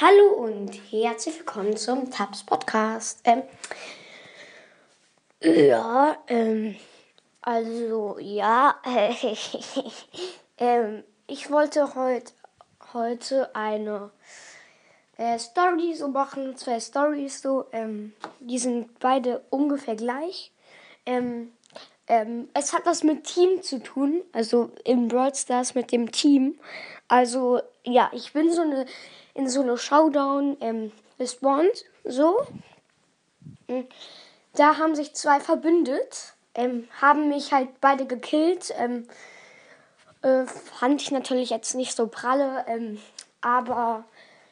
Hallo und herzlich willkommen zum Tabs Podcast. Ähm, ja, ähm, also ja, äh, ähm, ich wollte heut, heute eine äh, Story so machen, zwei Stories so, ähm, die sind beide ungefähr gleich. Ähm, ähm, es hat was mit Team zu tun, also im Brawl Stars mit dem Team. Also ja, ich bin so eine in so eine Showdown ähm, gespawnt. So. Hm. Da haben sich zwei verbündet, ähm, haben mich halt beide gekillt. Ähm, äh, fand ich natürlich jetzt nicht so pralle, ähm, aber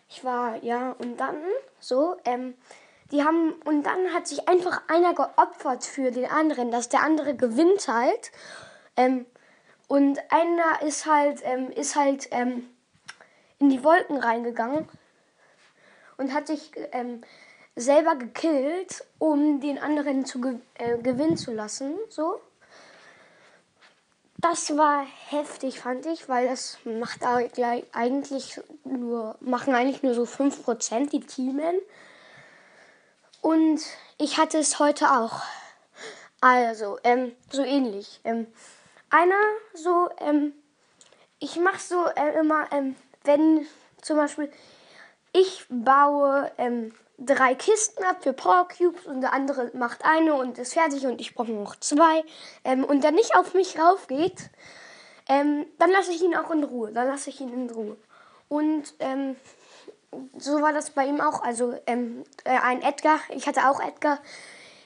ich war, ja, und dann so, ähm, die haben, und dann hat sich einfach einer geopfert für den anderen, dass der andere gewinnt halt. Ähm, und einer ist halt, ähm, ist halt, ähm, in die Wolken reingegangen und hat sich ähm, selber gekillt, um den anderen zu ge äh, gewinnen zu lassen. So. Das war heftig, fand ich, weil das macht eigentlich nur, machen eigentlich nur so 5% die Teamen. Und ich hatte es heute auch. Also, ähm, so ähnlich. Ähm, einer so, ähm, ich mache so äh, immer, ähm, wenn zum Beispiel ich baue ähm, drei Kisten ab für Power Cubes und der andere macht eine und ist fertig und ich brauche noch zwei ähm, und der nicht auf mich raufgeht, ähm, dann lasse ich ihn auch in Ruhe. Dann lasse ich ihn in Ruhe. Und ähm, so war das bei ihm auch. Also ähm, äh, ein Edgar, ich hatte auch Edgar.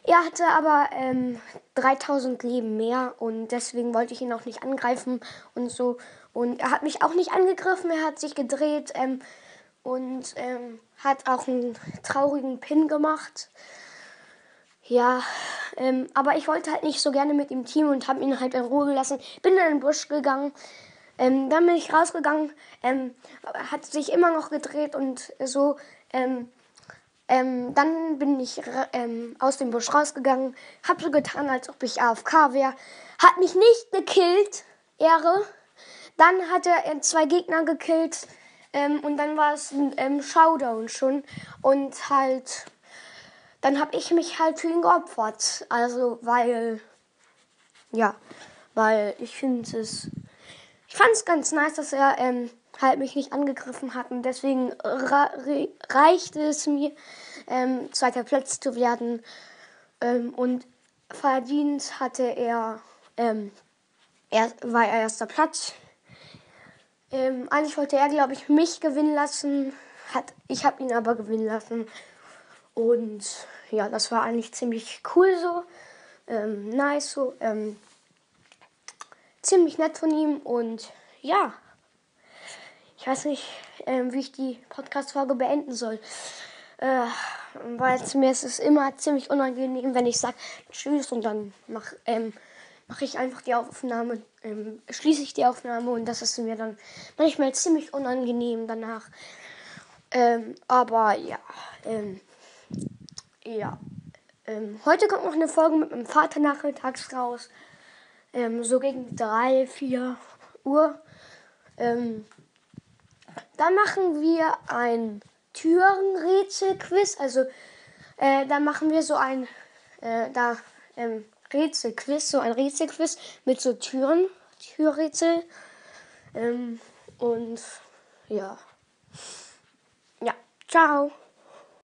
Er hatte aber ähm, 3000 Leben mehr und deswegen wollte ich ihn auch nicht angreifen und so. Und er hat mich auch nicht angegriffen, er hat sich gedreht ähm, und ähm, hat auch einen traurigen Pin gemacht. Ja, ähm, aber ich wollte halt nicht so gerne mit dem Team und habe ihn halt in Ruhe gelassen. Bin in den Busch gegangen. Ähm, dann bin ich rausgegangen, ähm, hat sich immer noch gedreht und so. Ähm, ähm, dann bin ich ähm, aus dem Busch rausgegangen, hab so getan, als ob ich AFK wäre. Hat mich nicht gekillt, Ehre. Dann hat er äh, zwei Gegner gekillt ähm, und dann war es ein Showdown schon. Und halt, dann habe ich mich halt für ihn geopfert. Also, weil, ja, weil ich finde es, ich fand es ganz nice, dass er ähm, halt mich nicht angegriffen hat. Und deswegen reichte es mir, ähm, zweiter Platz zu werden. Ähm, und verdient hatte er, ähm, er war er erster Platz. Ähm, eigentlich wollte er, glaube ich, mich gewinnen lassen. Hat, ich habe ihn aber gewinnen lassen. Und ja, das war eigentlich ziemlich cool so. Ähm, nice so. Ähm, ziemlich nett von ihm. Und ja, ich weiß nicht, ähm, wie ich die Podcast-Folge beenden soll. Äh, weil mir ist es immer ziemlich unangenehm, wenn ich sage Tschüss und dann mach, ähm, mache ich einfach die Aufnahme, ähm, schließe ich die Aufnahme und das ist mir dann manchmal ziemlich unangenehm danach. Ähm, aber ja, ähm, ja. Ähm, heute kommt noch eine Folge mit meinem Vater nachmittags raus. Ähm, so gegen 3, 4 Uhr. Ähm, dann machen wir ein Türenrätsel-Quiz. Also, äh, da machen wir so ein, äh, da, ähm, Rätselquiz, so ein Rätselquiz mit so Türen, Türrätsel. Ähm, und ja. Ja, ciao.